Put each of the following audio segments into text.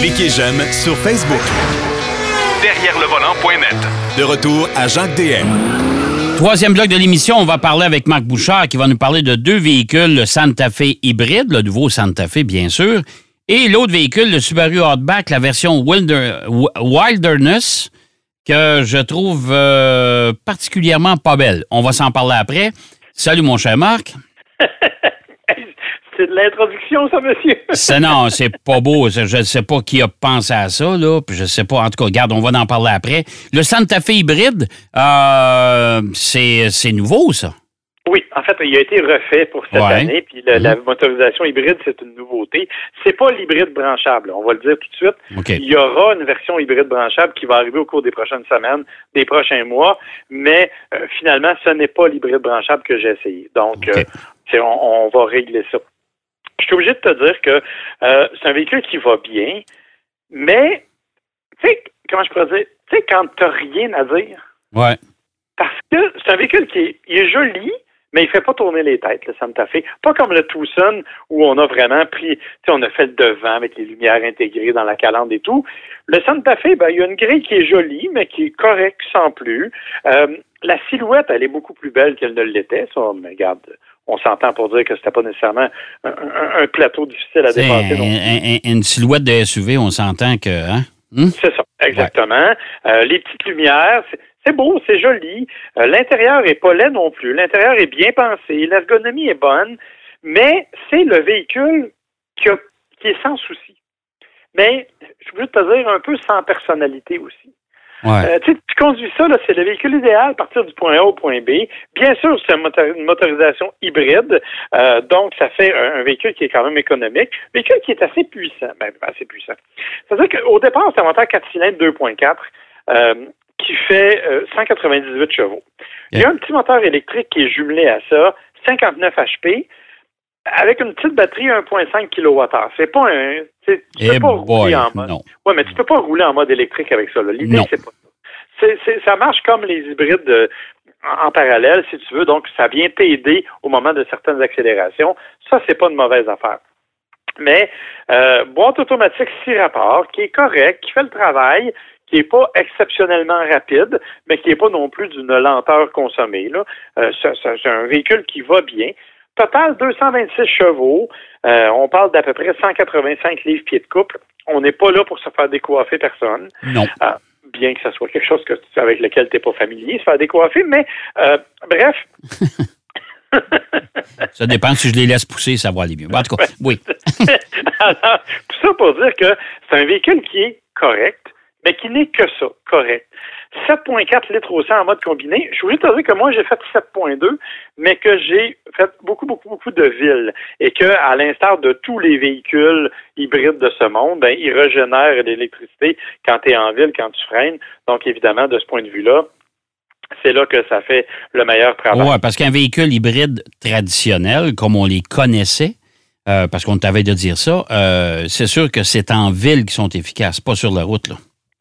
Cliquez j'aime sur Facebook. Derrière le volant.net. De retour à Jacques DM. Troisième bloc de l'émission, on va parler avec Marc Bouchard qui va nous parler de deux véhicules, le Santa Fe hybride, le nouveau Santa Fe bien sûr, et l'autre véhicule, le Subaru Outback, la version Wilderness, que je trouve euh, particulièrement pas belle. On va s'en parler après. Salut mon cher Marc. C'est de l'introduction, ça, monsieur. c'est non, c'est pas beau. Je ne sais pas qui a pensé à ça, là. Puis je sais pas. En tout cas, regarde, on va en parler après. Le Santa Fe hybride, euh, c'est nouveau, ça. Oui, en fait, il a été refait pour cette année, puis la mhm. motorisation hybride, c'est une nouveauté. C'est pas l'hybride branchable, on va le dire tout de suite. Il y aura une version hybride branchable qui va arriver au cours des prochaines semaines, des prochains mois, mais euh, finalement, ce n'est pas l'hybride branchable que j'ai essayé. Donc, euh, on, va régler ça. Je suis obligé de te dire que euh, c'est un véhicule qui va bien, mais, tu sais, comment je pourrais dire, tu sais, quand tu n'as rien à dire. Ouais. Parce que c'est un véhicule qui est joli, mais il fait pas tourner les têtes, le Santa Fe. Pas comme le Tucson, où on a vraiment pris, tu sais, on a fait le devant avec les lumières intégrées dans la calandre et tout. Le Santa Fe, ben, il y a une grille qui est jolie, mais qui est correcte sans plus. Euh, la silhouette, elle est beaucoup plus belle qu'elle ne l'était. Ça, mais regarde, on s'entend pour dire que c'était pas nécessairement un, plateau difficile à dépasser. une silhouette de SUV, on s'entend que, hein? Hmm? C'est ça, exactement. Euh, les petites lumières, c'est beau, c'est joli. Euh, l'intérieur est pas laid non plus. L'intérieur est bien pensé. L'ergonomie est bonne. Mais c'est le véhicule qui, est sans souci. Mais, je veux te dire, un peu sans personnalité aussi. Euh, tu conduis ça, c'est le véhicule idéal à partir du point A au point B. Bien sûr, c'est une motorisation hybride, euh, donc ça fait un, véhicule qui est quand même économique, un véhicule qui est assez puissant, ben, assez puissant. C'est-à-dire qu'au départ, c'est un moteur 4 cylindres 2.4. Euh, qui fait 198 euh, chevaux. Il y a un petit moteur électrique qui est jumelé à ça, 59 HP, avec une petite batterie 1.5 kWh. C'est pas un. Tu peux eh pas rouler en mode. Ouais, mais tu peux pas rouler en mode électrique avec ça. L'idée, c'est pas ça. ça marche comme les hybrides euh, en, parallèle, si tu veux. Donc, ça vient t'aider au moment de certaines accélérations. Ça, c'est pas une mauvaise affaire. Mais euh, boîte automatique 6 rapports, qui est correct, qui fait le travail, qui n'est pas exceptionnellement rapide, mais qui n'est pas non plus d'une lenteur consommée. Là. Euh, c'est un véhicule qui va bien. Total 226 chevaux. Euh, on parle d'à peu près 185 livres pieds de couple. On n'est pas là pour se faire décoiffer personne. Non. Euh, bien que ce soit quelque chose que, avec lequel tu n'es pas familier, se faire décoiffer. Mais bref. ça dépend si je les laisse pousser, ça va aller mieux. en tout cas, oui. Alors, tout ça pour dire que c'est un véhicule qui est correct, mais qui n'est que ça, correct. 7,4 litres au 100 en mode combiné. Je voulais te dire que moi, j'ai fait 7,2, mais que j'ai fait beaucoup, beaucoup, beaucoup de villes. Et que, à l'instar de tous les véhicules hybrides de ce monde, ben, ils régénèrent l'électricité quand tu es en ville, quand tu freines. Donc, évidemment, de ce point de vue-là, c'est là que ça fait le meilleur travail. Oui, parce qu'un véhicule hybride traditionnel, comme on les connaissait, euh, parce qu'on t'avait de dire ça, euh, c'est sûr que c'est en ville qu'ils sont efficaces, pas sur la route. Là.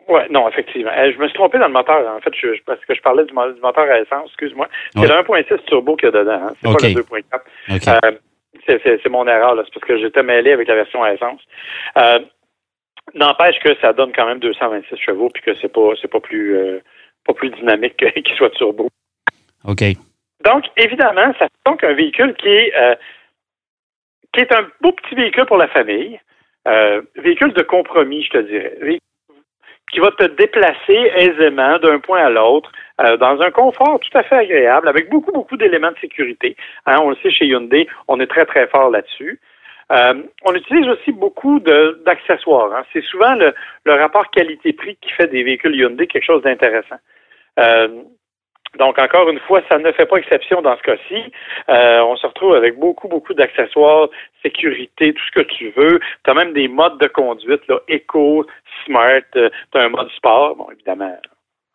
Oui, non, effectivement. Euh, je me suis trompé dans le moteur. En fait, je, parce que je parlais du, moteur à essence, excuse-moi. C'est le 1.6 turbo qu'il y a dedans. Hein. C'est pas le 2.4. Euh, c'est mon erreur. C'est parce que j'étais mêlé avec la version à essence. Euh, n'empêche que ça donne quand même 226 chevaux puis que c'est pas c'est pas plus pas plus dynamique qu'il soit turbo. OK. Donc, évidemment, ça fait donc un véhicule qui est qui est un beau petit véhicule pour la famille. véhicule de compromis, je te dirais qui va te déplacer aisément d'un point à l'autre euh, dans un confort tout à fait agréable avec beaucoup, beaucoup d'éléments de sécurité. Hein, on le sait chez Hyundai, on est très, très fort là-dessus. Euh, on utilise aussi beaucoup d'accessoires. Hein. C'est souvent le, le rapport qualité-prix qui fait des véhicules Hyundai quelque chose d'intéressant. Euh, donc, encore une fois, ça ne fait pas exception dans ce cas-ci. Euh, on se retrouve avec beaucoup, beaucoup d'accessoires, sécurité, tout ce que tu veux. Tu as même des modes de conduite, là, éco, smart, euh, tu as un mode sport. Bon, évidemment,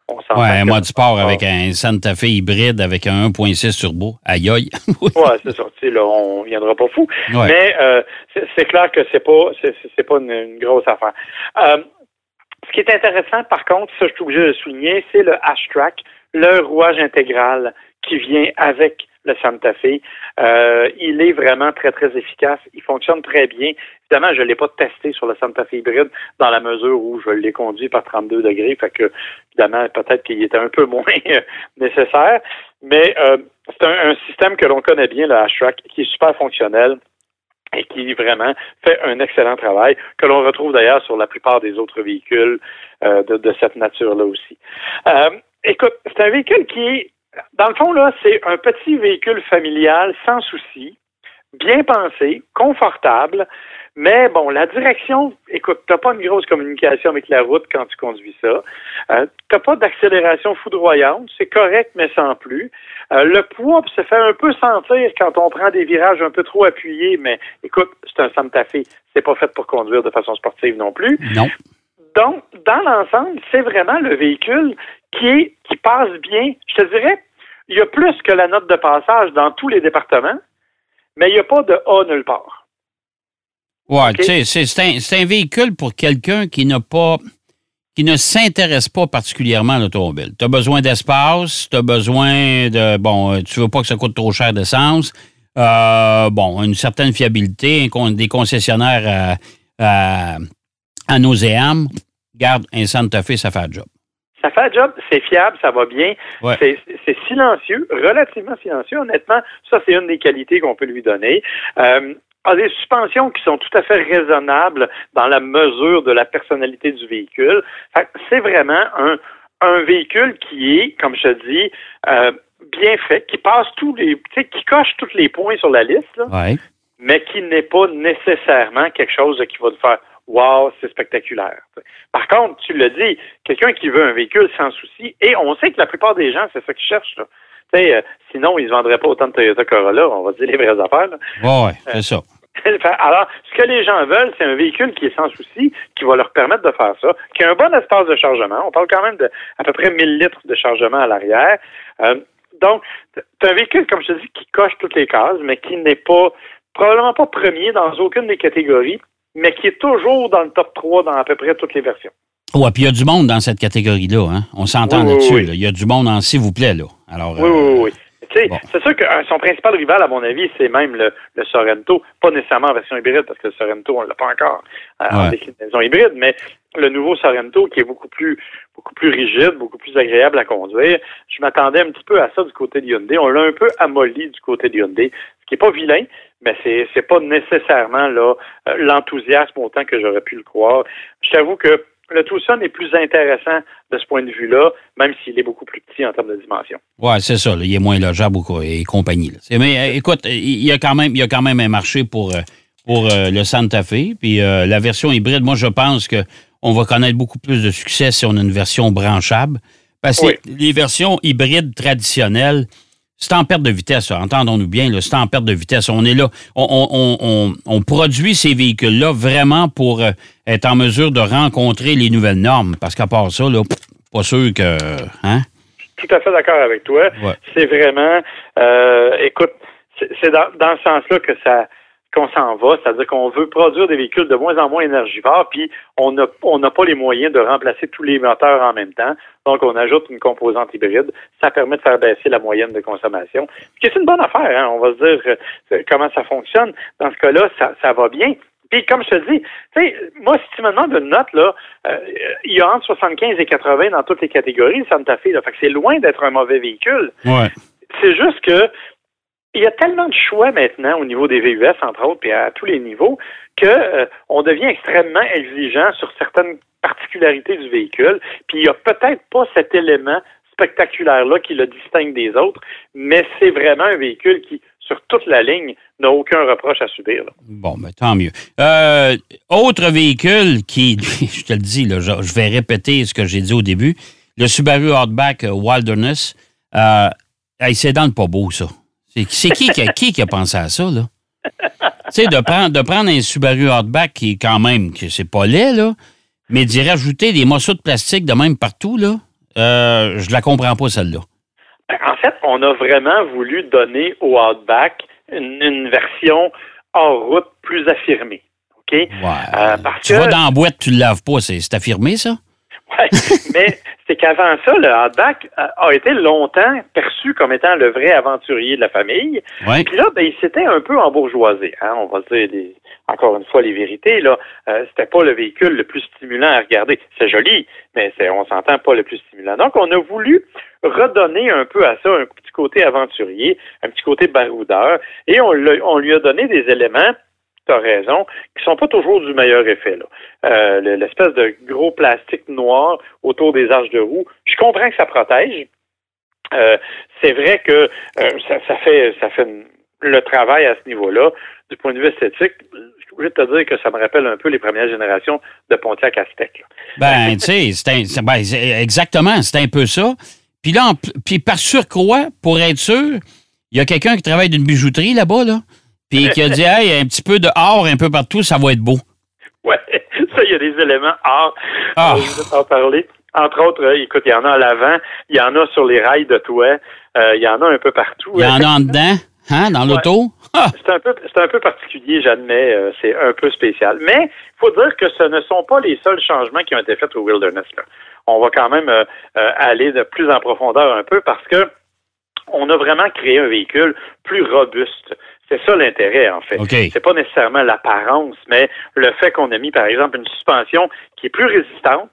on s'en Ouais, un mode sport avec un Santa Fe hybride avec un 1.6 turbo. Aïe aïe. ouais, c'est sorti, là, on viendra pas fou. Mais euh, c'est clair que c'est pas c'est pas une, grosse affaire. Euh, ce qui est intéressant, par contre, ça je suis obligé de le souligner, c'est le H-Track le rouage intégral qui vient avec le Santa Fe. Euh, il est vraiment très, très efficace. Il fonctionne très bien. Évidemment, je ne l'ai pas testé sur le Santa Fe hybride dans la mesure où je l'ai conduit par 32 degrés. Fait que, évidemment, peut-être qu'il était un peu moins nécessaire. Mais euh, c'est un, système que l'on connaît bien, le H-Track, qui est super fonctionnel et qui vraiment fait un excellent travail, que l'on retrouve d'ailleurs sur la plupart des autres véhicules euh, de, cette nature-là aussi. Euh, écoute, c'est un véhicule qui est, dans le fond, là, c'est un petit véhicule familial sans souci, bien pensé, confortable, mais bon, la direction, écoute, t'as pas une grosse communication avec la route quand tu conduis ça. Euh, t'as pas d'accélération foudroyante, c'est correct, mais sans plus. Euh, le poids se fait un peu sentir quand on prend des virages un peu trop appuyés, mais écoute, c'est un Santa Fe. C'est pas fait pour conduire de façon sportive non plus. Non. Donc, dans l'ensemble, c'est vraiment le véhicule qui est, qui passe bien. Je te dirais, il y a plus que la note de passage dans tous les départements, mais il n'y a pas de A nulle part. Ouais, tu sais, c'est un, véhicule pour quelqu'un qui n'a pas qui ne s'intéresse pas particulièrement à l'automobile. Tu as besoin d'espace, tu as besoin de bon, euh, tu veux pas que ça coûte trop cher d'essence. Euh, bon, une certaine fiabilité, des concessionnaires à, à, nauséam. Garde, un Santa Fe, ça fait un job. Ça fait un job, c'est fiable, ça va bien. C'est silencieux, relativement silencieux. Honnêtement, ça, c'est une des qualités qu'on peut lui donner. Euh, a des suspensions qui sont tout à fait raisonnables dans la mesure de la personnalité du véhicule. C'est vraiment un, un véhicule qui est, comme je te dis, euh, bien fait, qui passe tous les, qui coche tous les points sur la liste, mais qui n'est pas nécessairement quelque chose qui va te faire Wow, c'est spectaculaire. Par contre, tu le dis, quelqu'un qui veut un véhicule sans souci, et on sait que la plupart des gens, c'est ça qu'ils cherchent. Là. Euh, sinon, ils ne vendraient pas autant de Toyota Corolla, on va dire les vraies affaires. Oui, c'est ça. Alors, ce que les gens veulent, c'est un véhicule qui est sans souci, qui va leur permettre de faire ça, qui a un bon espace de chargement. On parle quand même de à peu près 1000 litres de chargement à l'arrière. Euh, donc, c'est un véhicule, comme je te dis, qui coche toutes les cases, mais qui n'est pas, probablement pas premier dans aucune des catégories, mais qui est toujours dans le top 3 dans à peu près toutes les versions. Oui, puis il y a du monde dans cette catégorie-là. Hein? On s'entend là-dessus. Il y a du monde en s'il vous plaît. Là. Alors, oui, oui, oui. C'est sûr que euh, son principal rival, à mon avis, c'est même le, Sorento. Pas nécessairement en version hybride, parce que le Sorento, on ne l'a pas encore euh, en déclinaison hybride, mais le nouveau Sorento qui est beaucoup plus beaucoup plus rigide, beaucoup plus agréable à conduire. Je m'attendais un petit peu à ça du côté de Hyundai. On l'a un peu amolli du côté de Hyundai, ce qui n'est pas vilain, mais c'est c'est pas nécessairement là euh, l'enthousiasme autant que j'aurais pu le croire. Je t'avoue que le Tucson est plus intéressant de ce point de vue-là, même s'il est beaucoup plus petit en termes de dimension. Oui, c'est ça. il est moins logeable et compagnie. Mais euh, écoute, il y, a quand même, il y a quand même un marché pour, euh, pour euh, le Santa Fe. Puis la version hybride, moi, je pense qu'on va connaître beaucoup plus de succès si on a une version branchable. Parce que les versions hybrides traditionnelles, c'est en perte de vitesse, entendons-nous bien, c'est en perte de vitesse. On est là, on, produit ces véhicules-là vraiment pour euh, être en mesure de rencontrer les nouvelles normes, parce qu'à part ça, là, pas sûr que... Hein? Tout à fait d'accord avec toi. C'est vraiment... Euh, écoute, c'est dans, dans, ce sens-là que ça qu'on s'en va, c'est-à-dire qu'on veut produire des véhicules de moins en moins énergivores, puis on n'a on n'a pas les moyens de remplacer tous les moteurs en même temps. Donc, on ajoute une composante hybride. Ça permet de faire baisser la moyenne de consommation. Ce qui est une bonne affaire, hein? on va se dire euh, comment ça fonctionne. Dans ce cas-là, ça, ça va bien. Puis, comme je te dis, tu sais, moi, si tu me demandes une note, là, euh, il y a entre 75 et 80 dans toutes les catégories, Santa Fe, là. Fait que c'est loin d'être un mauvais véhicule. Ouais. C'est juste que il y a tellement de choix maintenant au niveau des VUS, entre autres, puis à tous les niveaux, que euh, on devient extrêmement exigeant sur certaines particularités du véhicule. Puis il n'y a peut-être pas cet élément spectaculaire-là qui le distingue des autres, mais c'est vraiment un véhicule qui, sur toute la ligne, n'a aucun reproche à subir. Bon, mais tant mieux. Euh, autre véhicule qui, je te le dis, là, je, vais répéter ce que j'ai dit au début, le Subaru Outback Wilderness, euh, c'est dans le pas beau, ça. C'est qui qui a, qui qui a pensé à ça, là? tu sais, de prendre, de prendre un Subaru Outback qui est quand même, que c'est pas laid, là, mais d'y rajouter des morceaux de plastique de même partout, là, euh, je la comprends pas, celle-là. En fait, on a vraiment voulu donner au Outback une, version hors route plus affirmée. OK? Euh, tu vas dans la boîte, tu le laves pas, c'est affirmé, ça? Oui, mais c'est qu'avant ça, le hardback a été longtemps perçu comme étant le vrai aventurier de la famille. Ouais. Puis là, ben, il s'était un peu embourgeoisé. Hein, on va dire encore une fois les vérités. Là, euh, c'était pas le véhicule le plus stimulant à regarder. C'est joli, mais c'est, on s'entend pas le plus stimulant. Donc, on a voulu redonner un peu à ça un petit côté aventurier, un petit côté baroudeur, et on, on lui a donné des éléments tu as raison, qui sont pas toujours du meilleur effet. Là. Euh, le- l'espèce de gros plastique noir autour des arches de roue, je comprends que ça protège. Euh, c'est vrai que euh, ça, fait ça fait le travail à ce niveau-là. Du point de vue esthétique, je suis obligé de te dire que ça me rappelle un peu les premières générations de Pontiac Aztec. Ben, tu sais, ben, exactement, c'est un peu ça. Puis là, puis par surcroît, pour être sûr, il y a quelqu'un qui travaille d'une bijouterie là-bas, là, puis qui a dit, hey, un petit peu de or un peu partout, ça va être beau. Ouais, ça, il y a des éléments art. Ah. Euh, je vais t'en parler. Entre autres, euh, écoute, il y en a à l'avant, il y en a sur les rails de toit, euh, il y en a un peu partout. Il y en a en dedans, hein, dans l'auto? Ah! C'est un peu, c'est un peu particulier, j'admets, euh, c'est un peu spécial. Mais il faut dire que ce ne sont pas les seuls changements qui ont été faits au Wilderness. Là. On va quand même aller de plus en profondeur un peu parce que on a vraiment créé un véhicule plus robuste. C'est ça l'intérêt, en fait. OK. C'est pas nécessairement l'apparence, mais le fait qu'on a mis, par exemple, une suspension qui est plus résistante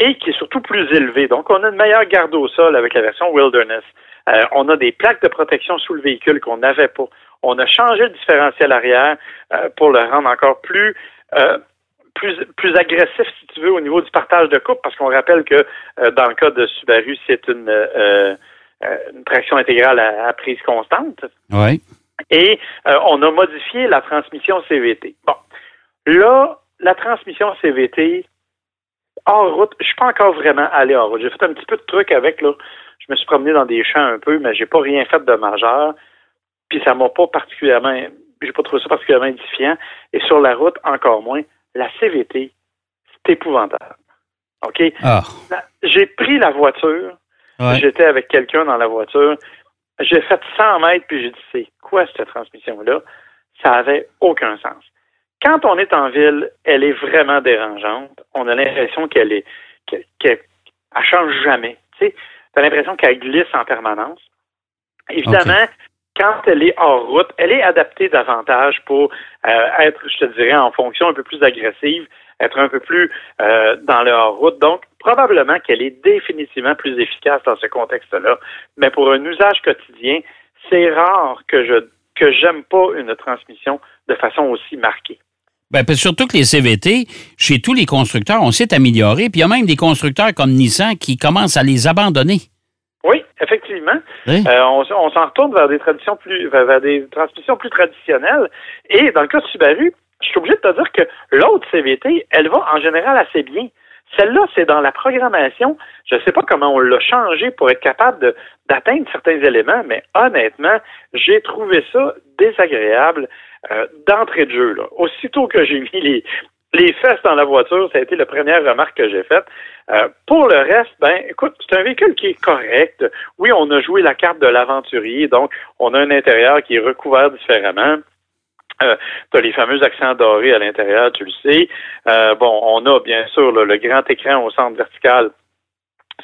et qui est surtout plus élevée. Donc, on a une meilleure garde au sol avec la version Wilderness. Euh, on a des plaques de protection sous le véhicule qu'on n'avait pas. On a changé le différentiel arrière euh, pour le rendre encore plus, euh, plus plus agressif, si tu veux, au niveau du partage de coupe, parce qu'on rappelle que euh, dans le cas de Subaru, c'est une, euh, une traction intégrale à, à prise constante. Oui. Et euh, on a modifié la transmission CVT. Bon, là, la transmission CVT hors route, je suis pas encore vraiment allé hors route. J'ai fait un petit peu de trucs avec là. Je me suis promené dans des champs un peu, mais j'ai pas rien fait de majeur. Puis ça m'a pas particulièrement, j'ai pas trouvé ça particulièrement édifiant. Et sur la route, encore moins. La CVT, c'est épouvantable. OK? Ah, J'ai pris la voiture ouais. J'étais avec quelqu'un dans la voiture. J'ai fait 100 mètres, puis j'ai dit, c'est quoi cette transmission-là? Ça avait aucun sens. Quand on est en ville, elle est vraiment dérangeante. On a l'impression qu'elle est, qu'elle, qu'elle- elle change jamais. Tu sais, t'as l'impression qu'elle glisse en permanence. Évidemment, quand elle est hors route, elle est adaptée davantage pour euh, être, je te dirais, en fonction un peu plus agressive, être un peu plus euh, dans le hors-route. Donc, probablement qu'elle est définitivement plus efficace dans ce contexte-là. Mais pour un usage quotidien, c'est rare que je que j'aime pas une transmission de façon aussi marquée. Que surtout que les CVT, chez tous les constructeurs, on s'est amélioré. Puis il y a même des constructeurs comme Nissan qui commencent à les abandonner. Oui, effectivement. Euh, on, s'en retourne vers des traditions plus vers, vers des transmissions plus traditionnelles. Et dans le cas de Subaru, je suis obligé de te dire que l'autre CVT, elle va en général assez bien. Celle-là, c'est dans la programmation. Je ne sais pas comment on l'a changé pour être capable d'atteindre certains éléments, mais honnêtement, j'ai trouvé ça désagréable euh, d'entrée de jeu. Là. Aussitôt que j'ai mis les, les fesses dans la voiture, ça a été la première remarque que j'ai faite. Euh, pour le reste, ben, écoute, c'est un véhicule qui est correct. Oui, on a joué la carte de l'aventurier, donc on a un intérieur qui est recouvert différemment. Euh, tu as les fameux accents dorés à l'intérieur, tu le sais. Euh, bon, on a bien sûr là, le grand écran au centre vertical.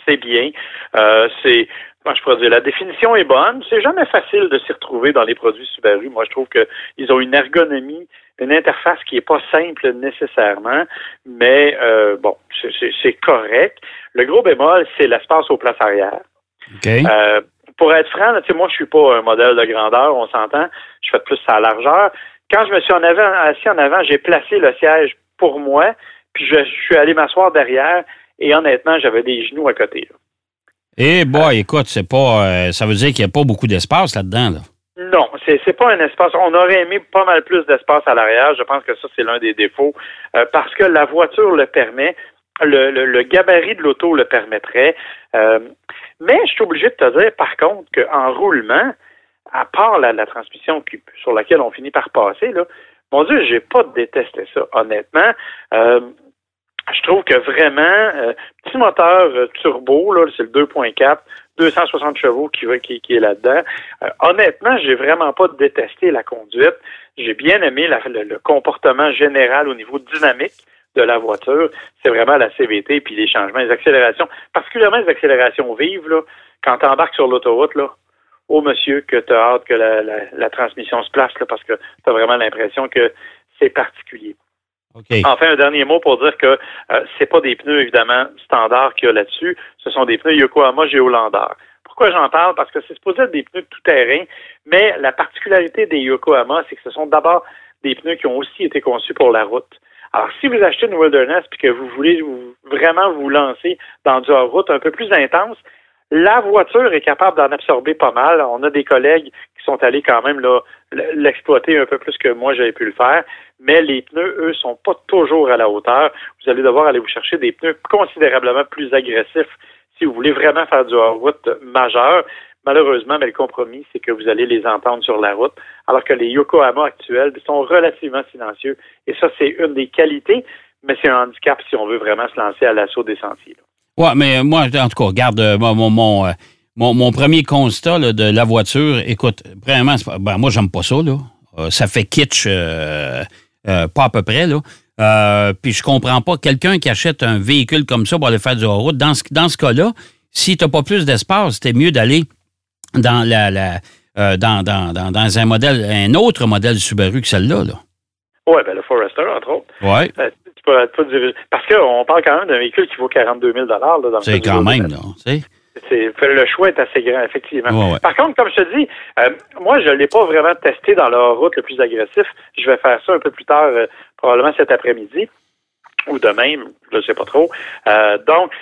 C'est bien. Euh, c'est moi, je pourrais dire, la définition est bonne. C'est jamais facile de s'y retrouver dans les produits Subaru. Moi, je trouve qu'ils ont une ergonomie, une interface qui n'est pas simple nécessairement, mais euh, bon, c'est- correct. Le gros bémol, c'est l'espace aux places arrière. OK. Euh, pour être franc, là, moi, je suis pas un modèle de grandeur, on s'entend. Je fais plus sa largeur. Quand je me suis en avant, assis en avant, j'ai placé le siège pour moi, puis je, je suis allé m'asseoir derrière, et honnêtement, j'avais des genoux à côté. là. Eh boy, écoute, c'est pas. euh, ça veut dire qu'il n'y a pas beaucoup d'espace là-dedans. Là. Non, c'est c'est pas un espace. On aurait aimé pas mal plus d'espace à l'arrière. Je pense que ça, c'est l'un des défauts. euh, parce que la voiture le permet. Le, le- le gabarit de l'auto le permettrait. Euh, mais je suis obligé de te dire, par contre, qu'en roulement, à part la, transmission qui- sur laquelle on finit par passer, là, mon Dieu, j'ai pas détesté ça, honnêtement. Euh, je trouve que vraiment, euh, petit moteur euh, turbo, là, c'est le 2.4, 260 chevaux qui, est là-dedans. Euh, honnêtement, j'ai vraiment pas détesté la conduite. J'ai bien aimé le comportement général au niveau dynamique de la voiture, c'est vraiment la CVT puis les changements, les accélérations, particulièrement les accélérations vives, là, quand tu embarques sur l'autoroute, là, oh monsieur, que tu as hâte que la, transmission se place, là, parce que tu as vraiment l'impression que c'est particulier. Enfin, un dernier mot pour dire que euh, c'est pas des pneus, évidemment, standards qu'il y a là-dessus. Ce sont des pneus Yokohama Geolander. Pourquoi j'en parle? Parce que c'est supposé être des pneus tout-terrain, mais la particularité des Yokohama, c'est que ce sont d'abord des pneus qui ont aussi été conçus pour la route. Alors, si vous achetez une Wilderness et que vous voulez vraiment vous lancer dans du hors-route un peu plus intense, la voiture est capable d'en absorber pas mal. On a des collègues qui sont allés quand même l'exploiter un peu plus que moi j'avais pu le faire, mais les pneus, eux, sont pas toujours à la hauteur. Vous allez devoir aller vous chercher des pneus considérablement plus agressifs si vous voulez vraiment faire du hors-route majeur. Malheureusement, mais le compromis, c'est que vous allez les entendre sur la route, alors que les Yokohama actuels sont relativement silencieux. Et ça, c'est une des qualités, mais c'est un handicap si on veut vraiment se lancer à l'assaut des sentiers. Oui, mais moi, en tout cas, regarde, euh, mon, euh, mon, mon, premier constat de la voiture, écoute, vraiment, ben, moi, j'aime pas ça. Là. Euh, ça fait kitsch, pas à peu près. Là. puis je comprends pas, quelqu'un qui achète un véhicule comme ça pour aller faire du hors-route, dans ce, dans ce cas-là, si tu n'as pas plus d'espace, c'était mieux d'aller dans la, la dans, dans, dans, un modèle, un autre modèle Subaru que celle-là. Là. Oui, ben le Forester, entre autres. Parce qu'on parle quand même d'un véhicule qui vaut 42 000 là, dans C'est quand même, là. Le choix est assez grand, effectivement. Par contre, comme je te dis, euh, moi, je ne l'ai pas vraiment testé dans la route le plus agressif. Je vais faire ça un peu plus tard, euh, probablement cet après-midi ou demain, je ne sais pas trop. Euh, donc,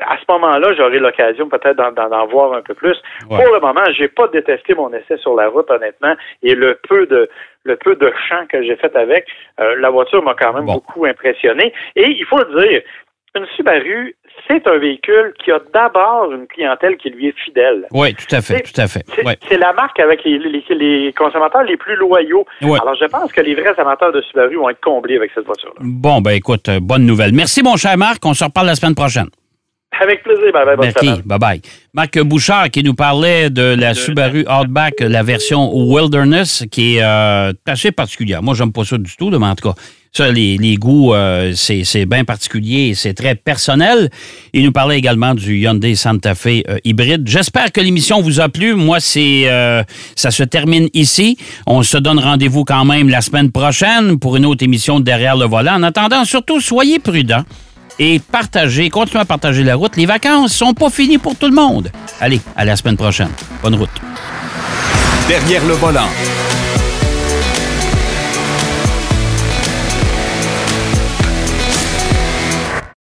à ce moment-là, j'aurai l'occasion peut-être d'en voir un peu plus. Pour le moment, j'ai pas détesté mon essai sur la route, honnêtement, et le peu de le peu de champ que j'ai fait avec, euh, la voiture m'a quand même beaucoup impressionné. Et il faut le dire, une Subaru, c'est un véhicule qui a d'abord une clientèle qui lui est fidèle. Oui, tout à fait, tout à fait. C'est la marque avec les, consommateurs les plus loyaux. Alors, je pense que les vrais amateurs de Subaru vont être comblés avec cette voiture-là. Bon, ben écoute, euh, bonne nouvelle. Merci, mon cher Marc. On se reparle la semaine prochaine. Avec plaisir. Bye bye. Merci. Bye bye. Marc Bouchard qui nous parlait de la Subaru Outback, la version Wilderness, qui est euh, assez particulière. Moi, j'aime pas ça du tout, mais en tout cas, ça, les, goûts, euh, c'est bien particulier et c'est très personnel. Il nous parlait également du Hyundai Santa Fe euh, hybride. J'espère que l'émission vous a plu. Moi, c'est ça se termine ici. On se donne rendez-vous quand même la semaine prochaine pour une autre émission de Derrière le volant. En attendant, surtout, soyez prudents et partagez, continuez à partager la route. Les vacances sont pas finies pour tout le monde. Allez, à la semaine prochaine. Bonne route. Derrière le volant.